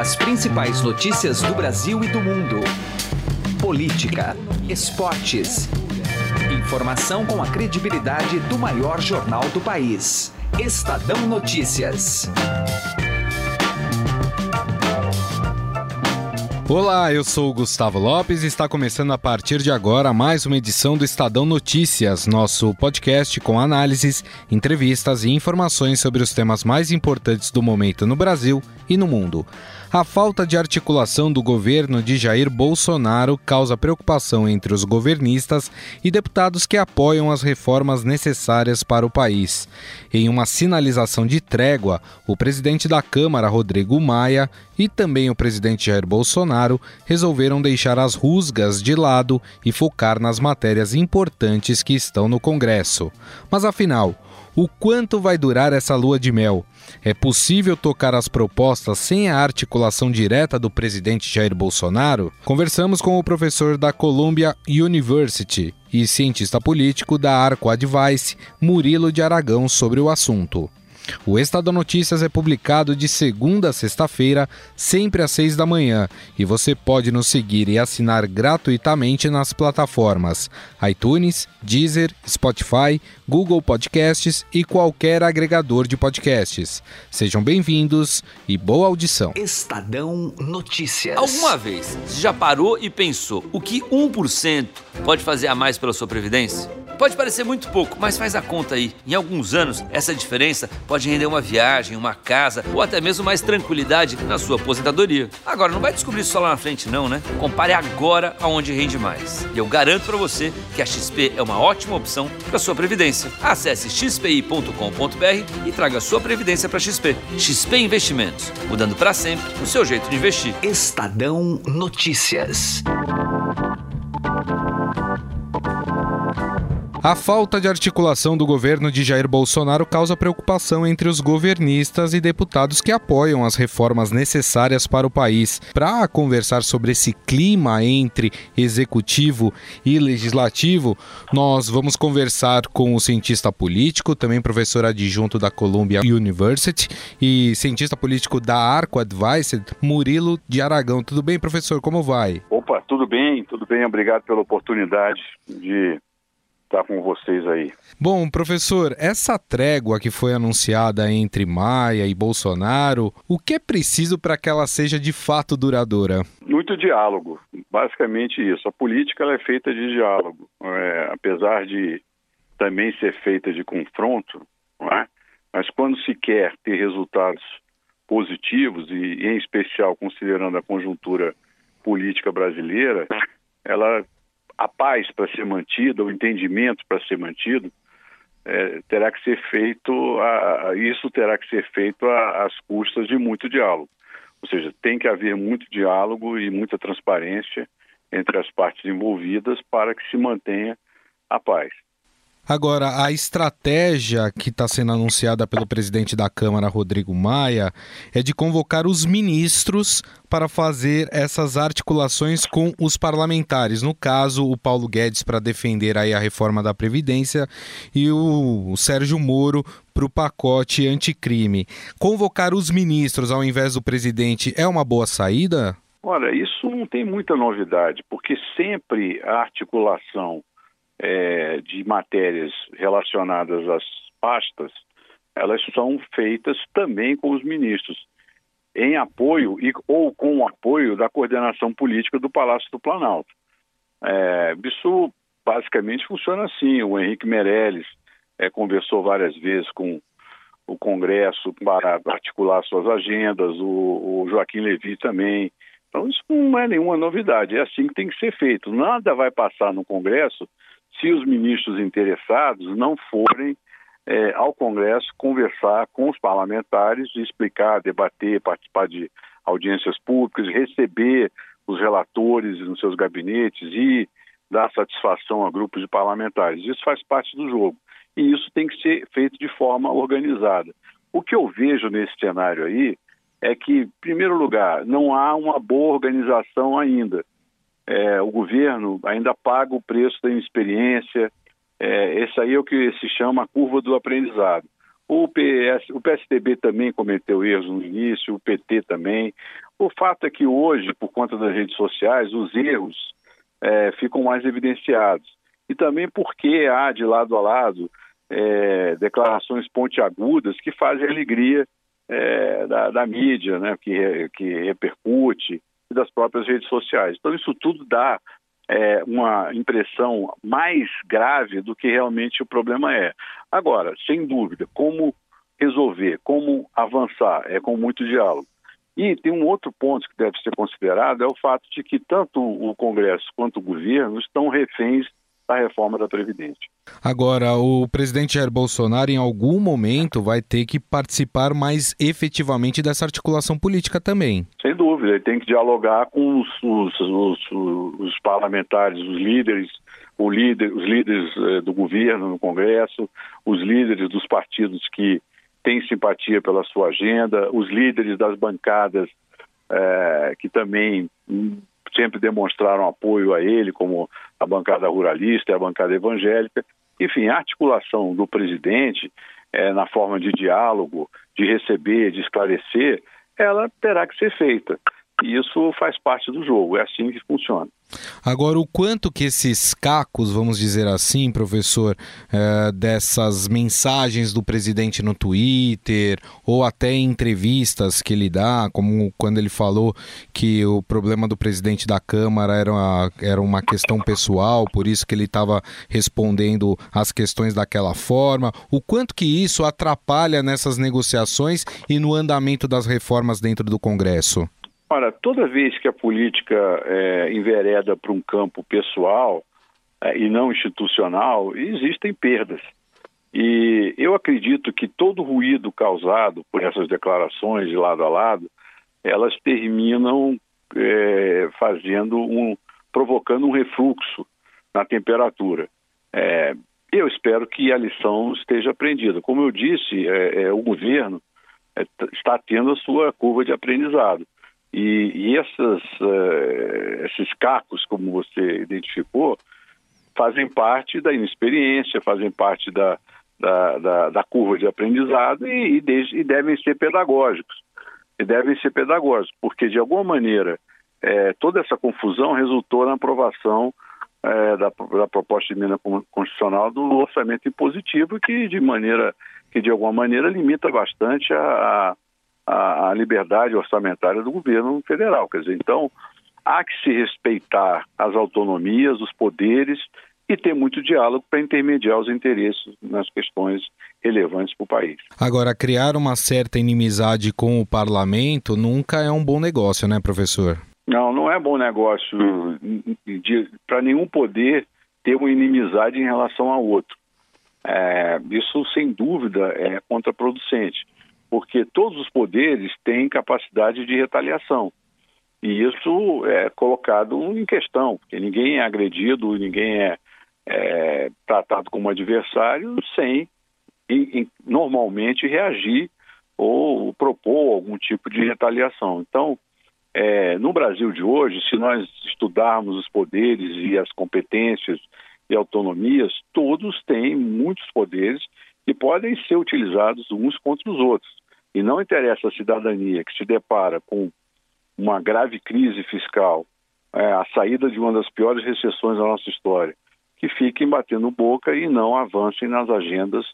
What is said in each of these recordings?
As principais notícias do Brasil e do mundo. Política, esportes. Informação com a credibilidade do maior jornal do país. Estadão Notícias. Olá, eu sou o Gustavo Lopes e está começando a partir de agora mais uma edição do Estadão Notícias, nosso podcast com análises, entrevistas e informações sobre os temas mais importantes do momento no Brasil e no mundo. A falta de articulação do governo de Jair Bolsonaro causa preocupação entre os governistas e deputados que apoiam as reformas necessárias para o país. Em uma sinalização de trégua, o presidente da Câmara, Rodrigo Maia, e também o presidente Jair Bolsonaro resolveram deixar as rusgas de lado e focar nas matérias importantes que estão no Congresso. Mas afinal, o quanto vai durar essa lua de mel? É possível tocar as propostas sem a articulação direta do presidente Jair Bolsonaro? Conversamos com o professor da Columbia University e cientista político da Arco Advice, Murilo de Aragão, sobre o assunto. O Estado Notícias é publicado de segunda a sexta-feira, sempre às seis da manhã, e você pode nos seguir e assinar gratuitamente nas plataformas iTunes, Deezer, Spotify, Google Podcasts e qualquer agregador de podcasts. Sejam bem-vindos e boa audição. Estadão Notícias. Alguma vez você já parou e pensou o que 1% pode fazer a mais pela sua previdência? Pode parecer muito pouco, mas faz a conta aí. Em alguns anos, essa diferença pode render uma viagem, uma casa ou até mesmo mais tranquilidade na sua aposentadoria. Agora, não vai descobrir isso só lá na frente, não, né? Compare agora aonde rende mais. E eu garanto para você que a XP é uma ótima opção para sua previdência. Acesse xpi.com.br e traga sua previdência para XP. XP Investimentos, mudando para sempre o seu jeito de investir. Estadão Notícias. A falta de articulação do governo de Jair Bolsonaro causa preocupação entre os governistas e deputados que apoiam as reformas necessárias para o país. Para conversar sobre esse clima entre executivo e legislativo, nós vamos conversar com o cientista político, também professor adjunto da Columbia University e cientista político da Arco Advice, Murilo de Aragão. Tudo bem, professor? Como vai? Opa, tudo bem, tudo bem. Obrigado pela oportunidade de estar com vocês aí. Bom, professor, essa trégua que foi anunciada entre Maia e Bolsonaro, o que é preciso para que ela seja de fato duradoura? Muito diálogo, basicamente isso. A política é feita de diálogo, é, apesar de também ser feita de confronto, é? mas quando se quer ter resultados positivos e, em especial considerando a conjuntura política brasileira, ela a paz para ser mantida, o entendimento para ser mantido, é, terá que ser feito, a, isso terá que ser feito às custas de muito diálogo. Ou seja, tem que haver muito diálogo e muita transparência entre as partes envolvidas para que se mantenha a paz. Agora, a estratégia que está sendo anunciada pelo presidente da Câmara, Rodrigo Maia, é de convocar os ministros para fazer essas articulações com os parlamentares. No caso, o Paulo Guedes para defender aí a reforma da Previdência e o Sérgio Moro para o pacote anticrime. Convocar os ministros ao invés do presidente é uma boa saída? Olha, isso não tem muita novidade, porque sempre a articulação é, de matérias relacionadas às pastas, elas são feitas também com os ministros, em apoio e, ou com o apoio da coordenação política do Palácio do Planalto. É, isso basicamente funciona assim. O Henrique Meirelles é, conversou várias vezes com o Congresso para articular suas agendas, o, o Joaquim Levi também. Então, isso não é nenhuma novidade, é assim que tem que ser feito. Nada vai passar no Congresso se os ministros interessados não forem é, ao Congresso conversar com os parlamentares, explicar, debater, participar de audiências públicas, receber os relatores nos seus gabinetes e dar satisfação a grupos de parlamentares. Isso faz parte do jogo. E isso tem que ser feito de forma organizada. O que eu vejo nesse cenário aí é que, em primeiro lugar, não há uma boa organização ainda é, o governo ainda paga o preço da inexperiência. É, esse aí é o que se chama a curva do aprendizado. O, PS, o PSDB também cometeu erros no início, o PT também. O fato é que hoje, por conta das redes sociais, os erros é, ficam mais evidenciados. E também porque há de lado a lado é, declarações pontiagudas que fazem alegria é, da, da, mídia, né, que, que repercute, e das próprias redes sociais. Então, isso tudo dá é, uma impressão mais grave do que realmente o problema é. Agora, sem dúvida, como resolver, como avançar, é com muito diálogo. E tem um outro ponto que deve ser considerado, é o fato de que tanto o Congresso quanto o governo estão reféns da reforma da Previdência. Agora, o presidente Jair Bolsonaro, em algum momento, vai ter que participar mais efetivamente dessa articulação política também. Sem dúvida, ele tem que dialogar com os, os, os, os parlamentares, os líderes, líder, os líderes eh, do governo no Congresso, os líderes dos partidos que têm simpatia pela sua agenda, os líderes das bancadas eh, que também sempre demonstraram apoio a ele, como a bancada ruralista e a bancada evangélica. Enfim, a articulação do presidente é, na forma de diálogo, de receber, de esclarecer, ela terá que ser feita. Isso faz parte do jogo, é assim que funciona. Agora, o quanto que esses cacos, vamos dizer assim, professor, é, dessas mensagens do presidente no Twitter, ou até entrevistas que ele dá, como quando ele falou que o problema do presidente da Câmara era uma, era uma questão pessoal, por isso que ele estava respondendo as questões daquela forma, o quanto que isso atrapalha nessas negociações e no andamento das reformas dentro do Congresso? Ora, toda vez que a política é, envereda para um campo pessoal é, e não institucional, existem perdas. E eu acredito que todo ruído causado por essas declarações de lado a lado, elas terminam é, fazendo um, provocando um refluxo na temperatura. É, eu espero que a lição esteja aprendida. Como eu disse, é, o governo está tendo a sua curva de aprendizado. E, e essas, uh, esses cacos, como você identificou, fazem parte da inexperiência, fazem parte da, da, da, da curva de aprendizado e, e, de, e, devem ser pedagógicos. E devem ser pedagógicos, porque de alguma maneira é, toda essa confusão resultou na aprovação é, da, da, proposta de emenda constitucional do orçamento impositivo, que de maneira que de alguma maneira limita bastante a, a a, a liberdade orçamentária do governo federal. Quer dizer, então há que se respeitar as autonomias, os poderes e ter muito diálogo para intermediar os interesses nas questões relevantes para o país. Agora, criar uma certa inimizade com o parlamento nunca é um bom negócio, né, professor? Não, não é bom negócio para nenhum poder ter uma inimizade em relação ao outro. É, isso, sem dúvida, é contraproducente porque todos os poderes têm capacidade de retaliação. E isso é colocado em questão, porque ninguém é agredido, ninguém é, é tratado como adversário sem em, em, normalmente reagir ou propor algum tipo de retaliação. Então, é, no Brasil de hoje, se nós estudarmos os poderes e as competências e autonomias, todos têm muitos poderes que podem ser utilizados uns contra os outros. E não interessa a cidadania que se depara com uma grave crise fiscal, é, a saída de uma das piores recessões da nossa história, que fiquem batendo boca e não avancem nas agendas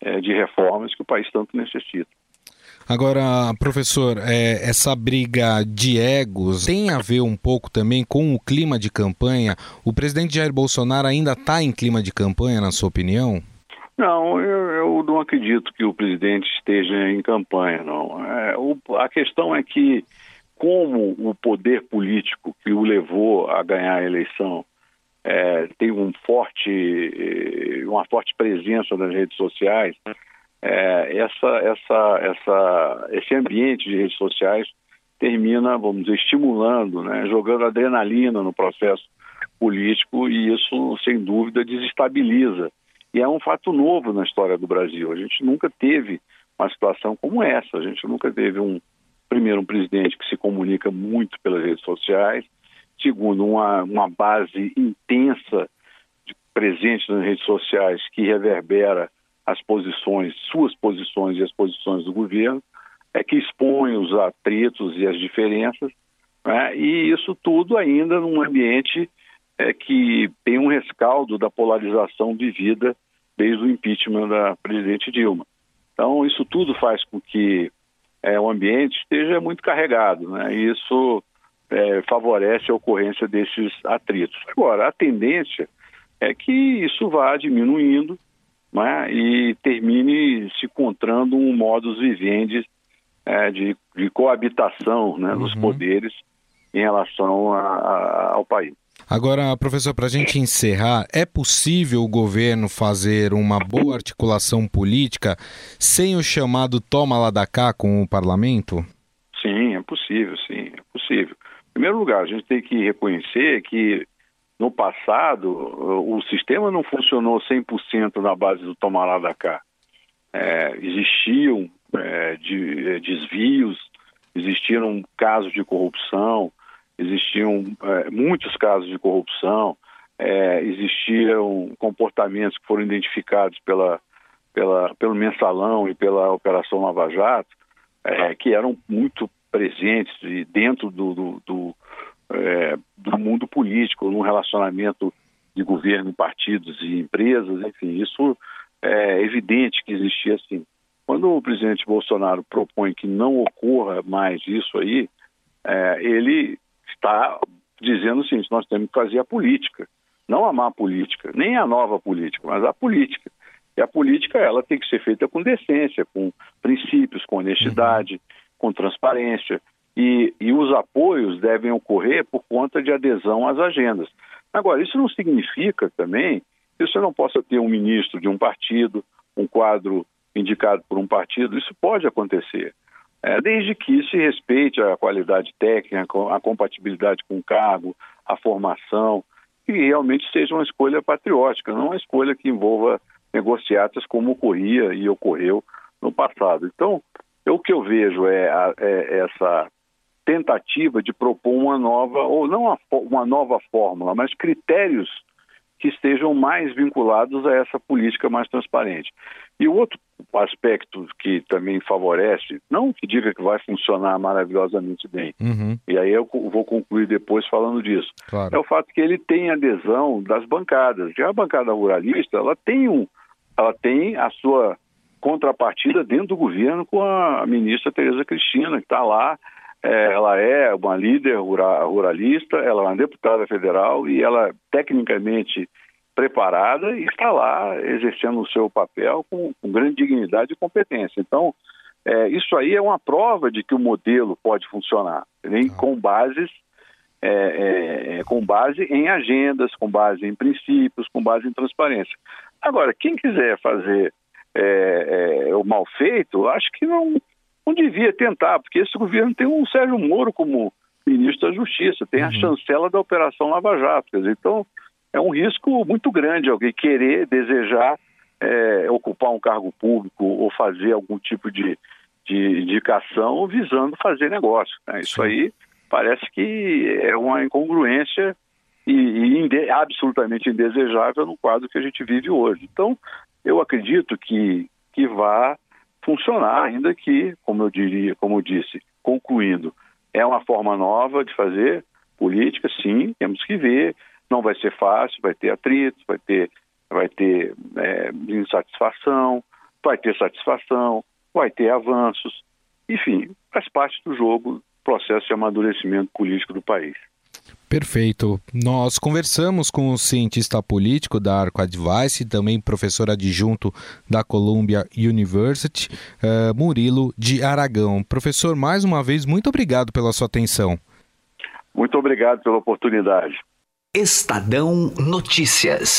é, de reformas que o país tanto necessita. Agora, professor, é, essa briga de egos tem a ver um pouco também com o clima de campanha? O presidente Jair Bolsonaro ainda está em clima de campanha, na sua opinião? Não, eu, eu, não acredito que o presidente esteja em campanha, não. É, o, a questão é que, como o poder político que o levou a ganhar a eleição é, tem um forte, eh, uma forte presença nas redes sociais, é, essa, essa, essa, esse ambiente de redes sociais termina, vamos dizer, estimulando, né, jogando adrenalina no processo político e isso, sem dúvida, desestabiliza e é um fato novo na história do Brasil. A gente nunca teve uma situação como essa. A gente nunca teve um primeiro um presidente que se comunica muito pelas redes sociais, segundo uma, uma base intensa de presente nas redes sociais que reverbera as posições, suas posições e as posições do governo, é que expõe os atritos e as diferenças, né? e isso tudo ainda num ambiente é, que tem um rescaldo da polarização vivida desde o impeachment da presidente Dilma. Então, isso tudo faz com que é, o ambiente esteja muito carregado, né? e isso é, favorece a ocorrência desses atritos. Agora, a tendência é que isso vá diminuindo né, e termine se encontrando um modus vivendi é, de, de, coabitação né, uhum. dos poderes em relação a, a, ao país. Agora, professor, para a gente encerrar, é possível o governo fazer uma boa articulação política sem o chamado toma lá da cá com o parlamento? Sim, é possível, sim, é possível. Em primeiro lugar, a gente tem que reconhecer que no passado o sistema não funcionou 100% na base do tomar lá da cá. É, existiam é, de, é, desvios, existiram casos de corrupção, existiam é, muitos casos de corrupção, é, existiam comportamentos que foram identificados pela, pela, pelo mensalão e pela Operação Lava Jato, é, que eram muito presentes dentro do, do, do, é, do mundo político, no relacionamento de governo, partidos e empresas, enfim, isso é evidente que existia assim. Quando o presidente Bolsonaro propõe que não ocorra mais isso aí, é, ele está dizendo o seguinte: nós temos que fazer a política, não a má política, nem a nova política, mas a política. E a política ela tem que ser feita com decência, com princípios, com honestidade, com transparência. E, e os apoios devem ocorrer por conta de adesão às agendas. Agora, isso não significa também que você não possa ter um ministro de um partido, um quadro indicado por um partido, isso pode acontecer, é, desde que se respeite a qualidade técnica, a compatibilidade com o cargo, a formação, que realmente seja uma escolha patriótica, não uma escolha que envolva negociatas como ocorria e ocorreu no passado. Então, o que eu vejo é, a, é essa tentativa de propor uma nova, ou não uma, uma nova fórmula, mas critérios que estejam mais vinculados a essa política mais transparente. E o outro aspecto que também favorece, não que diga que vai funcionar maravilhosamente bem, uhum. e aí eu vou concluir depois falando disso, claro. é o fato que ele tem adesão das bancadas. Já a bancada ruralista, ela tem, um, ela tem a sua contrapartida dentro do governo com a ministra Tereza Cristina, que está lá é, ela é uma líder ruralista, ela é uma deputada federal e ela tecnicamente preparada e está lá exercendo o seu papel com, com grande dignidade e competência. Então, é, isso aí é uma prova de que o modelo pode funcionar, né? com bases é, é, é, com base em agendas, com base em princípios, com base em transparência. Agora, quem quiser fazer é, é, o mal feito, acho que não, não devia tentar, porque esse governo tem um Sérgio Moro como ministro da Justiça, tem a uhum. chancela da Operação Lava Jato. Dizer, então, é um risco muito grande alguém querer, desejar é, ocupar um cargo público ou fazer algum tipo de, de indicação visando fazer negócio. Né? Isso Sim. aí parece que é uma incongruência e, e inde, absolutamente indesejável no quadro que a gente vive hoje. Então, eu acredito que, que vá funcionar, ainda que, como eu diria, como eu disse, concluindo, é uma forma nova de fazer política, sim, temos que ver, não vai ser fácil, vai ter atritos, vai ter, vai ter é, insatisfação, vai ter satisfação, vai ter avanços, enfim, faz parte do jogo, processo de amadurecimento político do país. Perfeito. Nós conversamos com o cientista político da Arco Advice, também professor adjunto da Columbia University, uh, Murilo de Aragão. Professor, mais uma vez, muito obrigado pela sua atenção. Muito obrigado pela oportunidade. Estadão Notícias.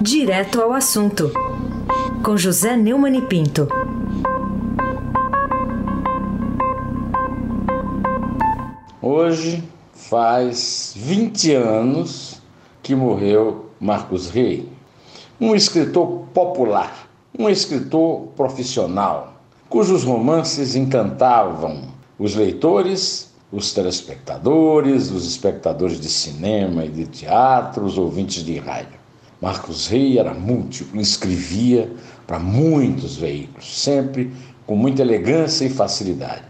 Direto ao assunto, com José Neumann e Pinto. Hoje faz 20 anos que morreu Marcos Rey, um escritor popular, um escritor profissional, cujos romances encantavam os leitores, os telespectadores, os espectadores de cinema e de teatro, os ouvintes de rádio. Marcos Rey era múltiplo, escrevia para muitos veículos, sempre com muita elegância e facilidade.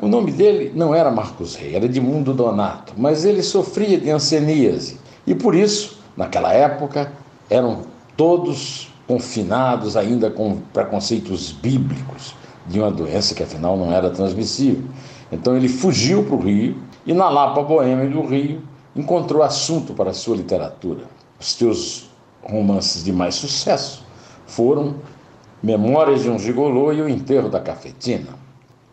O nome dele não era Marcos Rey, era Edmundo Donato, mas ele sofria de anseníase e por isso, naquela época, eram todos confinados ainda com preconceitos bíblicos de uma doença que afinal não era transmissível. Então ele fugiu para o Rio e na Lapa Boêmia do Rio encontrou assunto para sua literatura. Os teus romances de mais sucesso foram Memórias de um Gigolô e O Enterro da Cafetina,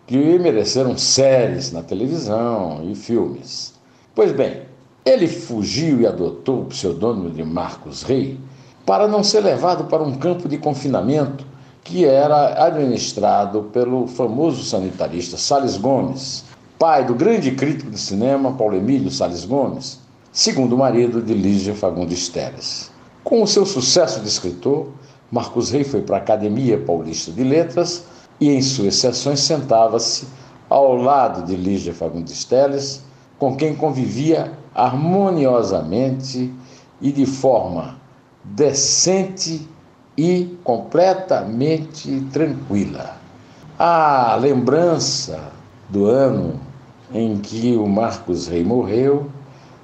que mereceram séries na televisão e filmes. Pois bem, ele fugiu e adotou o pseudônimo de Marcos Rey para não ser levado para um campo de confinamento que era administrado pelo famoso sanitarista Sales Gomes, pai do grande crítico de cinema Paulo Emílio Sales Gomes, segundo marido de Lígia Fagundes Teres. Com o seu sucesso de escritor, Marcos Rey foi para a Academia Paulista de Letras e em suas sessões sentava-se ao lado de Lígia Fagundes Teles, com quem convivia harmoniosamente e de forma decente e completamente tranquila. A lembrança do ano em que o Marcos Rey morreu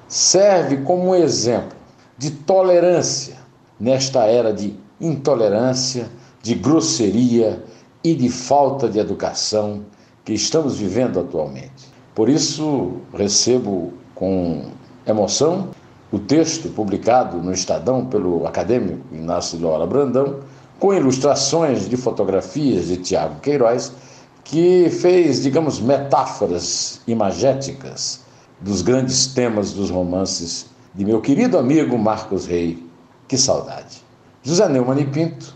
serve como um exemplo de tolerância nesta era de intolerância, de grosseria e de falta de educação que estamos vivendo atualmente. Por isso, recebo com emoção o texto publicado no Estadão pelo acadêmico Inácio Lola Brandão, com ilustrações de fotografias de Tiago Queiroz, que fez, digamos, metáforas imagéticas dos grandes temas dos romances de meu querido amigo Marcos Rey. Que saudade. José Neumann e Pinto,